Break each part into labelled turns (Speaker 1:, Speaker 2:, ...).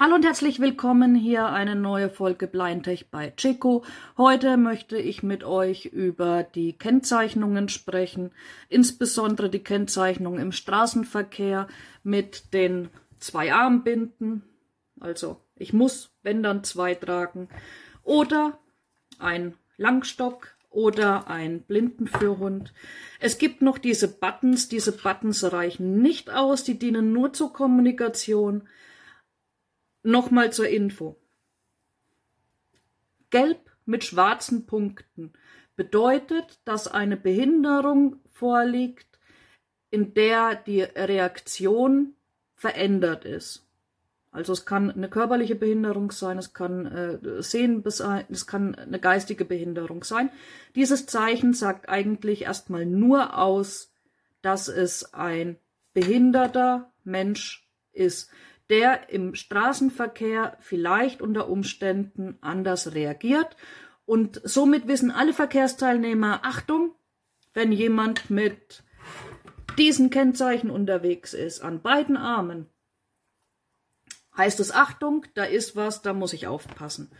Speaker 1: Hallo und herzlich willkommen hier eine neue Folge Blindtech bei Chico. Heute möchte ich mit euch über die Kennzeichnungen sprechen, insbesondere die Kennzeichnung im Straßenverkehr mit den zwei Armbinden. Also ich muss, wenn dann zwei tragen oder ein Langstock oder ein Blindenführhund. Es gibt noch diese Buttons. Diese Buttons reichen nicht aus. Die dienen nur zur Kommunikation. Nochmal zur Info. Gelb mit schwarzen Punkten bedeutet, dass eine Behinderung vorliegt, in der die Reaktion verändert ist. Also es kann eine körperliche Behinderung sein, es kann äh, Sehen es kann eine geistige Behinderung sein. Dieses Zeichen sagt eigentlich erstmal nur aus, dass es ein behinderter Mensch ist der im Straßenverkehr vielleicht unter Umständen anders reagiert. Und somit wissen alle Verkehrsteilnehmer, Achtung, wenn jemand mit diesen Kennzeichen unterwegs ist, an beiden Armen, heißt es Achtung, da ist was, da muss ich aufpassen.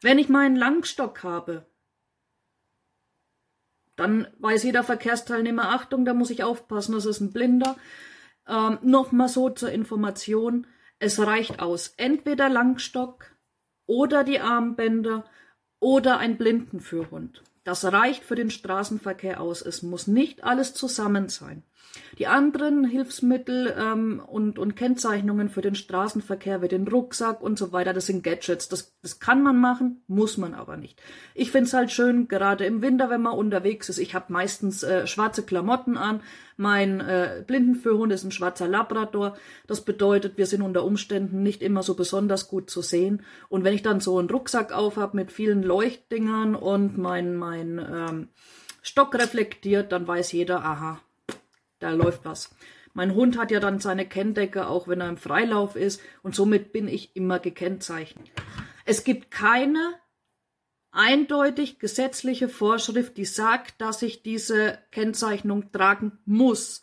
Speaker 1: Wenn ich meinen Langstock habe, dann weiß jeder Verkehrsteilnehmer, Achtung, da muss ich aufpassen, das ist ein Blinder. Ähm, Nochmal so zur Information, es reicht aus, entweder Langstock oder die Armbänder oder ein Blindenführhund. Das reicht für den Straßenverkehr aus. Es muss nicht alles zusammen sein. Die anderen Hilfsmittel ähm, und, und Kennzeichnungen für den Straßenverkehr, wie den Rucksack und so weiter, das sind Gadgets. Das, das kann man machen, muss man aber nicht. Ich find's halt schön, gerade im Winter, wenn man unterwegs ist. Ich habe meistens äh, schwarze Klamotten an. Mein äh, Blindenführhund ist ein schwarzer Labrador. Das bedeutet, wir sind unter Umständen nicht immer so besonders gut zu sehen. Und wenn ich dann so einen Rucksack aufhab mit vielen Leuchtdingern und mein, mein ähm, Stock reflektiert, dann weiß jeder, aha, da läuft was. Mein Hund hat ja dann seine Kenndecke, auch wenn er im Freilauf ist, und somit bin ich immer gekennzeichnet. Es gibt keine eindeutig gesetzliche Vorschrift, die sagt, dass ich diese Kennzeichnung tragen muss.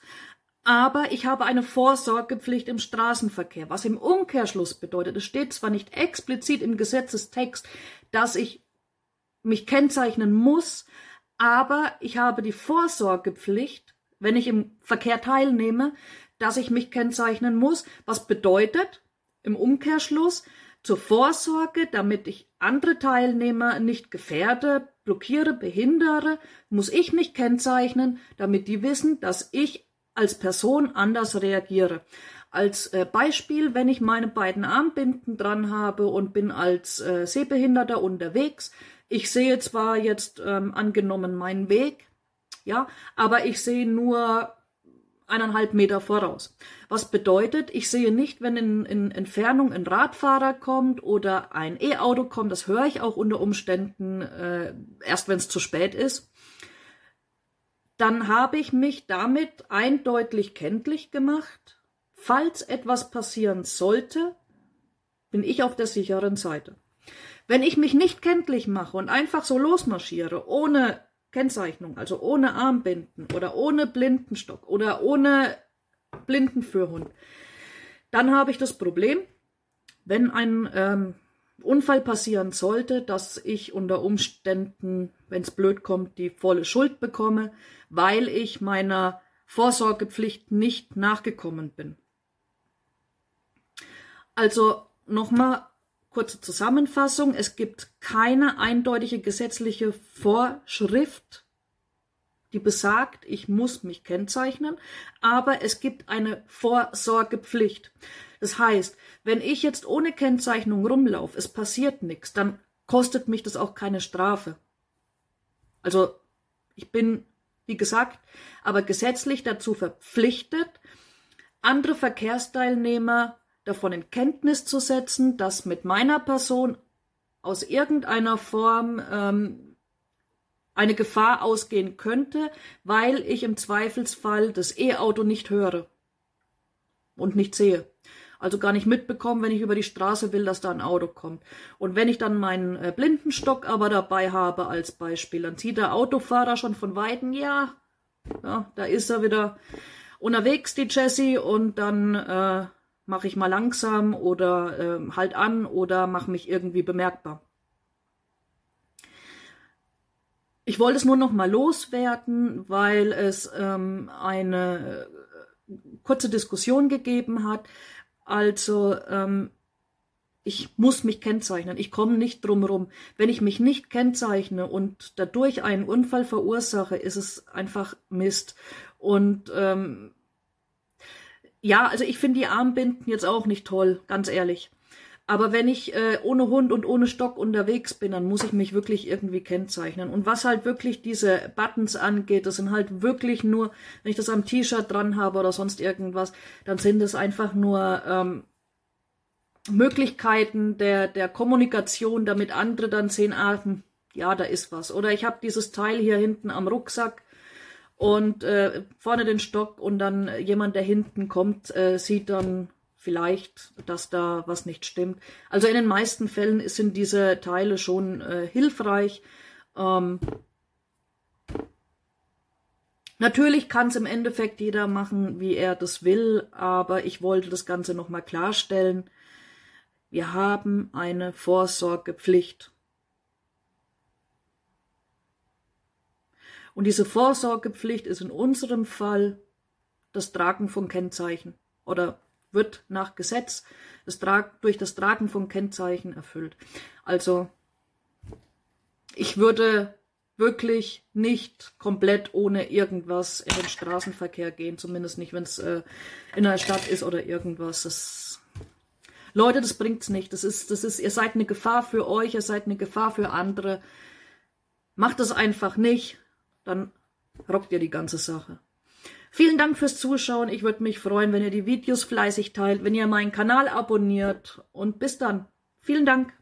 Speaker 1: Aber ich habe eine Vorsorgepflicht im Straßenverkehr, was im Umkehrschluss bedeutet, es steht zwar nicht explizit im Gesetzestext, dass ich mich kennzeichnen muss, aber ich habe die Vorsorgepflicht, wenn ich im Verkehr teilnehme, dass ich mich kennzeichnen muss. Was bedeutet im Umkehrschluss zur Vorsorge, damit ich andere Teilnehmer nicht gefährde, blockiere, behindere, muss ich mich kennzeichnen, damit die wissen, dass ich als Person anders reagiere. Als äh, Beispiel, wenn ich meine beiden Armbinden dran habe und bin als äh, Sehbehinderter unterwegs, ich sehe zwar jetzt ähm, angenommen meinen Weg, ja, aber ich sehe nur eineinhalb Meter voraus. Was bedeutet, ich sehe nicht, wenn in, in Entfernung ein Radfahrer kommt oder ein E-Auto kommt, das höre ich auch unter Umständen äh, erst, wenn es zu spät ist. Dann habe ich mich damit eindeutig kenntlich gemacht. Falls etwas passieren sollte, bin ich auf der sicheren Seite. Wenn ich mich nicht kenntlich mache und einfach so losmarschiere, ohne Kennzeichnung, also ohne Armbinden oder ohne Blindenstock oder ohne Blindenführhund, dann habe ich das Problem, wenn ein ähm, Unfall passieren sollte, dass ich unter Umständen, wenn es blöd kommt, die volle Schuld bekomme, weil ich meiner Vorsorgepflicht nicht nachgekommen bin. Also nochmal Kurze Zusammenfassung. Es gibt keine eindeutige gesetzliche Vorschrift, die besagt, ich muss mich kennzeichnen, aber es gibt eine Vorsorgepflicht. Das heißt, wenn ich jetzt ohne Kennzeichnung rumlaufe, es passiert nichts, dann kostet mich das auch keine Strafe. Also ich bin, wie gesagt, aber gesetzlich dazu verpflichtet, andere Verkehrsteilnehmer davon in Kenntnis zu setzen, dass mit meiner Person aus irgendeiner Form ähm, eine Gefahr ausgehen könnte, weil ich im Zweifelsfall das E-Auto nicht höre und nicht sehe. Also gar nicht mitbekomme, wenn ich über die Straße will, dass da ein Auto kommt. Und wenn ich dann meinen äh, Blindenstock aber dabei habe als Beispiel, dann sieht der Autofahrer schon von Weitem, ja, ja, da ist er wieder unterwegs, die Jessie, und dann äh, mache ich mal langsam oder äh, halt an oder mache mich irgendwie bemerkbar. Ich wollte es nur noch mal loswerden, weil es ähm, eine äh, kurze Diskussion gegeben hat. Also ähm, ich muss mich kennzeichnen. Ich komme nicht drum rum. Wenn ich mich nicht kennzeichne und dadurch einen Unfall verursache, ist es einfach Mist. Und ähm, ja, also ich finde die Armbinden jetzt auch nicht toll, ganz ehrlich. Aber wenn ich äh, ohne Hund und ohne Stock unterwegs bin, dann muss ich mich wirklich irgendwie kennzeichnen. Und was halt wirklich diese Buttons angeht, das sind halt wirklich nur, wenn ich das am T-Shirt dran habe oder sonst irgendwas, dann sind es einfach nur ähm, Möglichkeiten der, der Kommunikation, damit andere dann sehen, ah, hm, ja, da ist was. Oder ich habe dieses Teil hier hinten am Rucksack und äh, vorne den Stock und dann jemand, der hinten kommt, äh, sieht dann vielleicht, dass da was nicht stimmt. Also in den meisten Fällen sind diese Teile schon äh, hilfreich. Ähm, natürlich kann es im Endeffekt jeder machen, wie er das will, aber ich wollte das Ganze nochmal klarstellen. Wir haben eine Vorsorgepflicht. Und diese Vorsorgepflicht ist in unserem Fall das Tragen von Kennzeichen oder wird nach Gesetz das durch das Tragen von Kennzeichen erfüllt. Also ich würde wirklich nicht komplett ohne irgendwas in den Straßenverkehr gehen, zumindest nicht, wenn es äh, in einer Stadt ist oder irgendwas. Das, Leute, das bringt's nicht. Das ist, das ist, ihr seid eine Gefahr für euch, ihr seid eine Gefahr für andere. Macht es einfach nicht, dann rockt ihr die ganze Sache. Vielen Dank fürs Zuschauen. Ich würde mich freuen, wenn ihr die Videos fleißig teilt, wenn ihr meinen Kanal abonniert. Und bis dann. Vielen Dank.